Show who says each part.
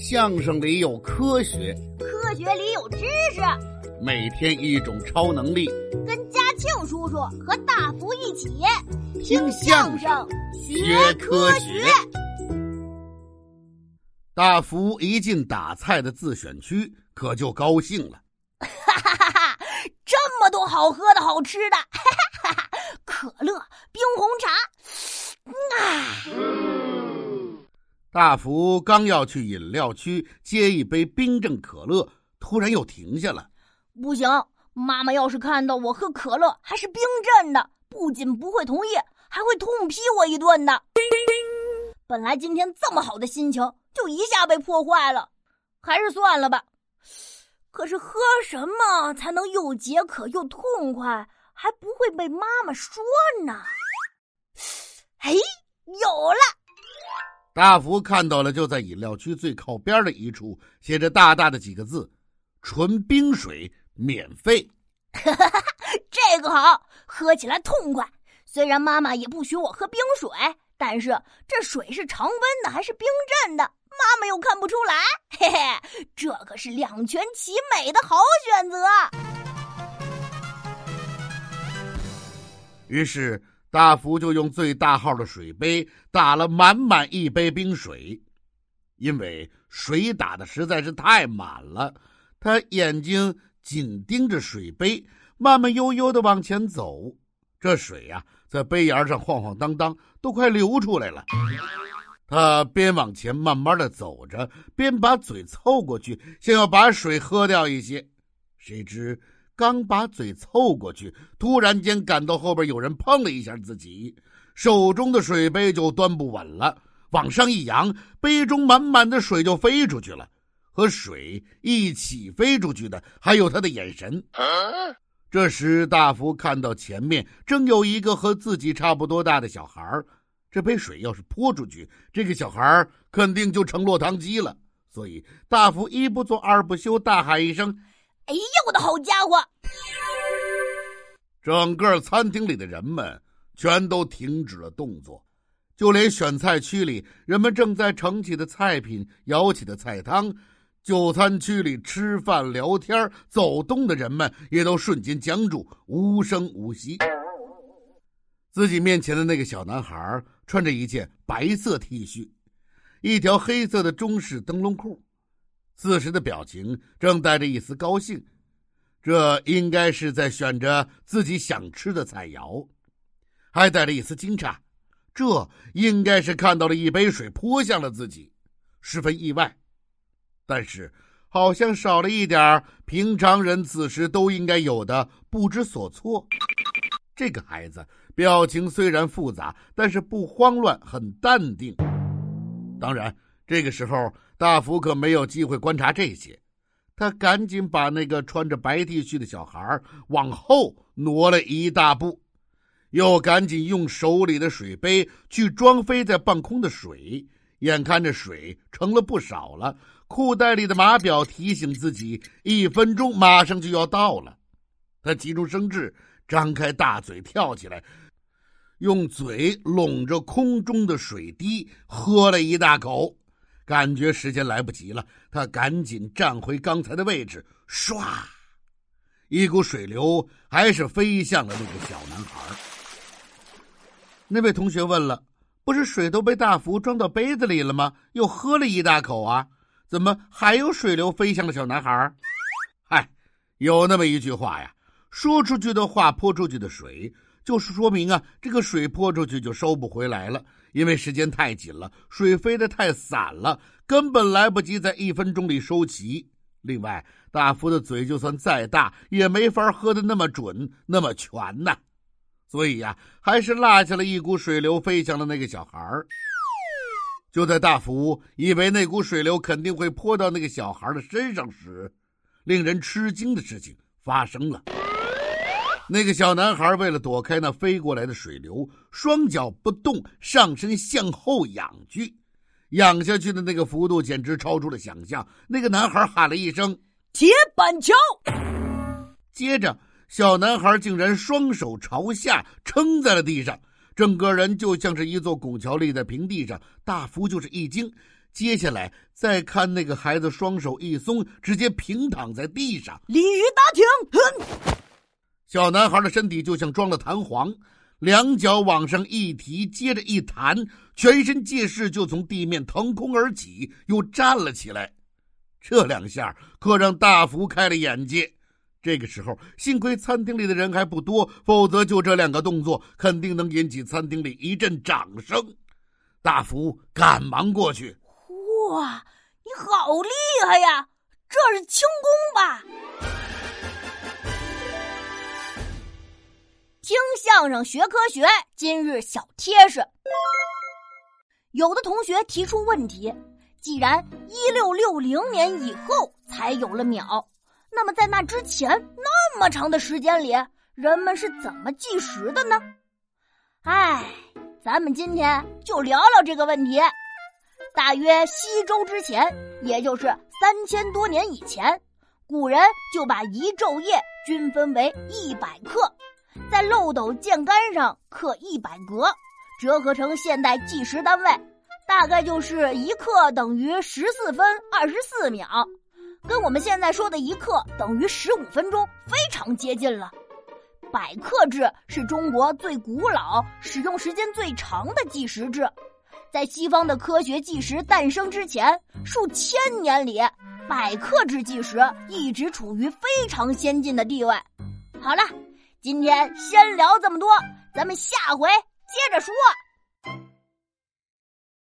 Speaker 1: 相声里有科学，
Speaker 2: 科学里有知识。
Speaker 1: 每天一种超能力，
Speaker 2: 跟嘉庆叔叔和大福一起
Speaker 1: 听相声学科学。大福一进打菜的自选区，可就高兴了。
Speaker 2: 哈哈哈哈！这么多好喝的好吃的，哈哈哈哈！可乐、冰红茶，啊！
Speaker 1: 大福刚要去饮料区接一杯冰镇可乐，突然又停下了。
Speaker 2: 不行，妈妈要是看到我喝可乐还是冰镇的，不仅不会同意，还会痛批我一顿的。本来今天这么好的心情，就一下被破坏了，还是算了吧。可是喝什么才能又解渴又痛快，还不会被妈妈说呢？哎，有了！
Speaker 1: 大福看到了，就在饮料区最靠边的一处，写着大大的几个字：“纯冰水免费。”
Speaker 2: 这个好，喝起来痛快。虽然妈妈也不许我喝冰水。但是这水是常温的还是冰镇的？妈妈又看不出来，嘿嘿，这可是两全其美的好选择。
Speaker 1: 于是大福就用最大号的水杯打了满满一杯冰水，因为水打的实在是太满了，他眼睛紧盯着水杯，慢慢悠悠的往前走。这水呀，在杯沿上晃晃荡荡，都快流出来了。他边往前慢慢的走着，边把嘴凑过去，想要把水喝掉一些。谁知刚把嘴凑过去，突然间感到后边有人碰了一下自己，手中的水杯就端不稳了，往上一扬，杯中满满的水就飞出去了。和水一起飞出去的，还有他的眼神。这时，大福看到前面正有一个和自己差不多大的小孩这杯水要是泼出去，这个小孩肯定就成落汤鸡了。所以，大福一不做二不休，大喊一声：“
Speaker 2: 哎呀，我的好家伙！”
Speaker 1: 整个餐厅里的人们全都停止了动作，就连选菜区里人们正在盛起的菜品、舀起的菜汤。就餐区里吃饭、聊天、走动的人们也都瞬间僵住，无声无息。自己面前的那个小男孩穿着一件白色 T 恤，一条黑色的中式灯笼裤，此时的表情正带着一丝高兴，这应该是在选着自己想吃的菜肴，还带着一丝惊诧，这应该是看到了一杯水泼向了自己，十分意外。但是，好像少了一点平常人此时都应该有的不知所措。这个孩子表情虽然复杂，但是不慌乱，很淡定。当然，这个时候大福可没有机会观察这些，他赶紧把那个穿着白 T 恤的小孩往后挪了一大步，又赶紧用手里的水杯去装飞在半空的水。眼看着水盛了不少了。裤袋里的码表提醒自己，一分钟马上就要到了。他急中生智，张开大嘴跳起来，用嘴拢着空中的水滴喝了一大口。感觉时间来不及了，他赶紧站回刚才的位置，唰，一股水流还是飞向了那个小男孩。那位同学问了：“不是水都被大福装到杯子里了吗？又喝了一大口啊？”怎么还有水流飞向了小男孩？嗨，有那么一句话呀，说出去的话泼出去的水，就是说明啊，这个水泼出去就收不回来了，因为时间太紧了，水飞得太散了，根本来不及在一分钟里收齐。另外，大福的嘴就算再大，也没法喝的那么准、那么全呐。所以呀，还是落下了一股水流飞向了那个小孩儿。就在大福以为那股水流肯定会泼到那个小孩的身上时，令人吃惊的事情发生了。那个小男孩为了躲开那飞过来的水流，双脚不动，上身向后仰去，仰下去的那个幅度简直超出了想象。那个男孩喊了一声“
Speaker 2: 铁板桥”，
Speaker 1: 接着小男孩竟然双手朝下撑在了地上。整个人就像是一座拱桥立在平地上，大福就是一惊，接下来再看那个孩子，双手一松，直接平躺在地上。
Speaker 2: 鲤鱼打挺，哼！
Speaker 1: 小男孩的身体就像装了弹簧，两脚往上一提，接着一弹，全身借势就从地面腾空而起，又站了起来。这两下可让大福开了眼界。这个时候，幸亏餐厅里的人还不多，否则就这两个动作，肯定能引起餐厅里一阵掌声。大福赶忙过去。
Speaker 2: 哇，你好厉害呀！这是轻功吧？听相声学科学，今日小贴士。有的同学提出问题：既然一六六零年以后才有了秒，那么在那之前那么长的时间里，人们是怎么计时的呢？哎，咱们今天就聊聊这个问题。大约西周之前，也就是三千多年以前，古人就把一昼夜均分为一百克，在漏斗箭杆上刻一百格，折合成现代计时单位，大概就是一克等于十四分二十四秒，跟我们现在说的一克等于十五分钟非常接近了。百克制是中国最古老、使用时间最长的计时制。在西方的科学计时诞生之前，数千年里，百克制计时一直处于非常先进的地位。好了，今天先聊这么多，咱们下回接着说。